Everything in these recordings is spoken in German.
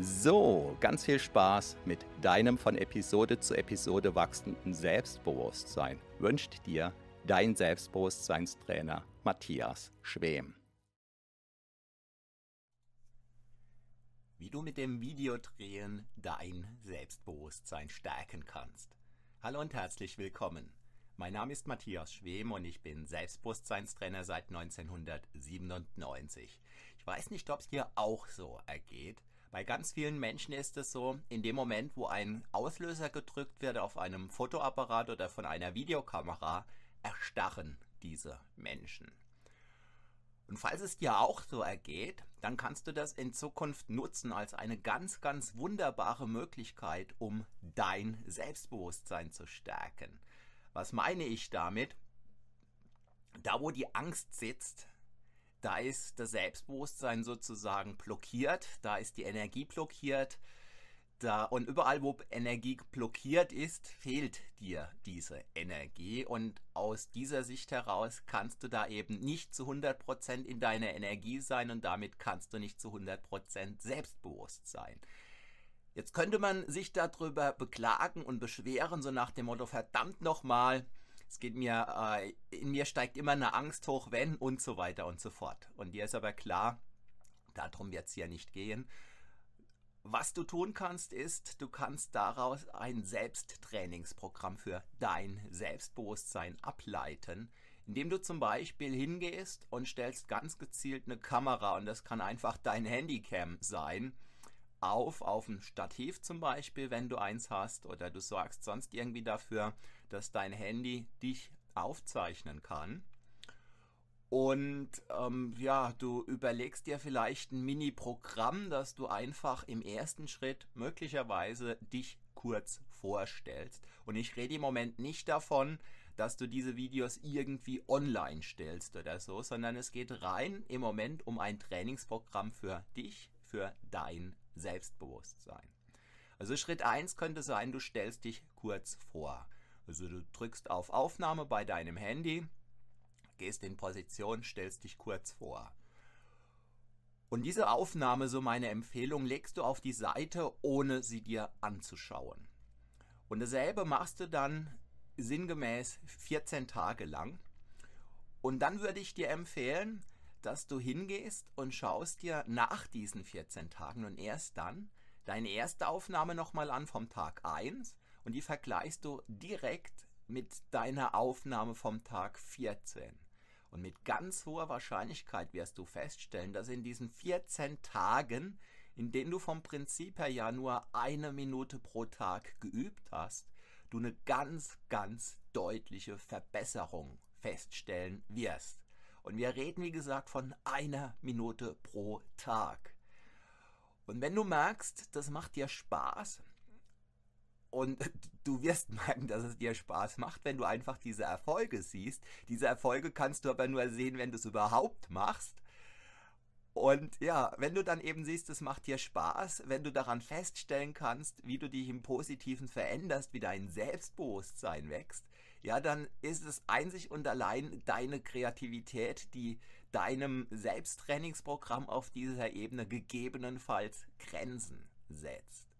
So, ganz viel Spaß mit deinem von Episode zu Episode wachsenden Selbstbewusstsein wünscht dir dein Selbstbewusstseinstrainer Matthias Schwem. Wie du mit dem Videodrehen dein Selbstbewusstsein stärken kannst. Hallo und herzlich willkommen. Mein Name ist Matthias Schwem und ich bin Selbstbewusstseinstrainer seit 1997. Ich weiß nicht, ob es dir auch so ergeht, bei ganz vielen Menschen ist es so, in dem Moment, wo ein Auslöser gedrückt wird auf einem Fotoapparat oder von einer Videokamera, erstarren diese Menschen. Und falls es dir auch so ergeht, dann kannst du das in Zukunft nutzen als eine ganz, ganz wunderbare Möglichkeit, um dein Selbstbewusstsein zu stärken. Was meine ich damit? Da, wo die Angst sitzt, da ist das Selbstbewusstsein sozusagen blockiert, da ist die Energie blockiert. Da, und überall, wo Energie blockiert ist, fehlt dir diese Energie. Und aus dieser Sicht heraus kannst du da eben nicht zu 100% in deiner Energie sein und damit kannst du nicht zu 100% selbstbewusst sein. Jetzt könnte man sich darüber beklagen und beschweren, so nach dem Motto, verdammt nochmal, es geht mir, äh, in mir steigt immer eine Angst hoch, wenn und so weiter und so fort. Und dir ist aber klar, darum wird es hier nicht gehen. Was du tun kannst, ist, du kannst daraus ein Selbsttrainingsprogramm für dein Selbstbewusstsein ableiten, indem du zum Beispiel hingehst und stellst ganz gezielt eine Kamera, und das kann einfach dein Handycam sein, auf, auf ein Stativ zum Beispiel, wenn du eins hast, oder du sorgst sonst irgendwie dafür, dass dein Handy dich aufzeichnen kann. Und ähm, ja, du überlegst dir vielleicht ein Mini-Programm, dass du einfach im ersten Schritt möglicherweise dich kurz vorstellst. Und ich rede im Moment nicht davon, dass du diese Videos irgendwie online stellst oder so, sondern es geht rein im Moment um ein Trainingsprogramm für dich, für dein Selbstbewusstsein. Also Schritt 1 könnte sein, du stellst dich kurz vor. Also du drückst auf Aufnahme bei deinem Handy, gehst in Position, stellst dich kurz vor. Und diese Aufnahme, so meine Empfehlung, legst du auf die Seite, ohne sie dir anzuschauen. Und dasselbe machst du dann sinngemäß 14 Tage lang. Und dann würde ich dir empfehlen, dass du hingehst und schaust dir nach diesen 14 Tagen und erst dann deine erste Aufnahme nochmal an vom Tag 1 und die vergleichst du direkt mit deiner Aufnahme vom Tag 14. Und mit ganz hoher Wahrscheinlichkeit wirst du feststellen, dass in diesen 14 Tagen, in denen du vom Prinzip her ja nur eine Minute pro Tag geübt hast, du eine ganz, ganz deutliche Verbesserung feststellen wirst. Und wir reden, wie gesagt, von einer Minute pro Tag. Und wenn du merkst, das macht dir Spaß, und du wirst merken, dass es dir Spaß macht, wenn du einfach diese Erfolge siehst. Diese Erfolge kannst du aber nur sehen, wenn du es überhaupt machst. Und ja, wenn du dann eben siehst, es macht dir Spaß, wenn du daran feststellen kannst, wie du dich im Positiven veränderst, wie dein Selbstbewusstsein wächst, ja, dann ist es einzig und allein deine Kreativität, die deinem Selbsttrainingsprogramm auf dieser Ebene gegebenenfalls Grenzen setzt.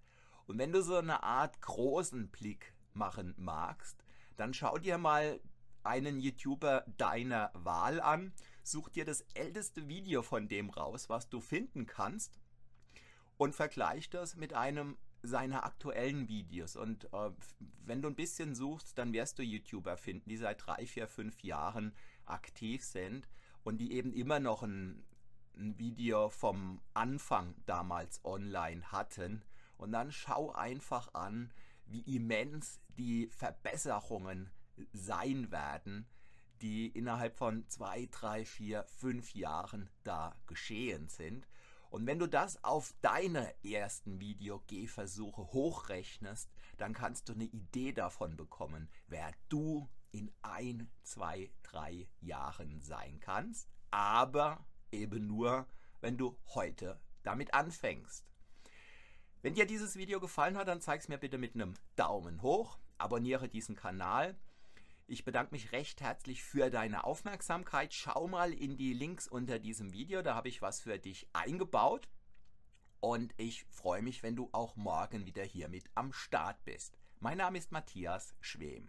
Und wenn du so eine Art großen Blick machen magst, dann schau dir mal einen YouTuber deiner Wahl an, such dir das älteste Video von dem raus, was du finden kannst und vergleich das mit einem seiner aktuellen Videos. Und äh, wenn du ein bisschen suchst, dann wirst du YouTuber finden, die seit drei, vier, fünf Jahren aktiv sind und die eben immer noch ein, ein Video vom Anfang damals online hatten. Und dann schau einfach an, wie immens die Verbesserungen sein werden, die innerhalb von zwei, drei, vier, fünf Jahren da geschehen sind. Und wenn du das auf deine ersten Video-Gehversuche hochrechnest, dann kannst du eine Idee davon bekommen, wer du in ein, zwei, drei Jahren sein kannst. Aber eben nur, wenn du heute damit anfängst. Wenn dir dieses Video gefallen hat, dann zeig es mir bitte mit einem Daumen hoch, abonniere diesen Kanal ich bedanke mich recht herzlich für deine Aufmerksamkeit. Schau mal in die Links unter diesem Video, da habe ich was für dich eingebaut. Und ich freue mich, wenn du auch morgen wieder hier mit am Start bist. Mein Name ist Matthias Schwem.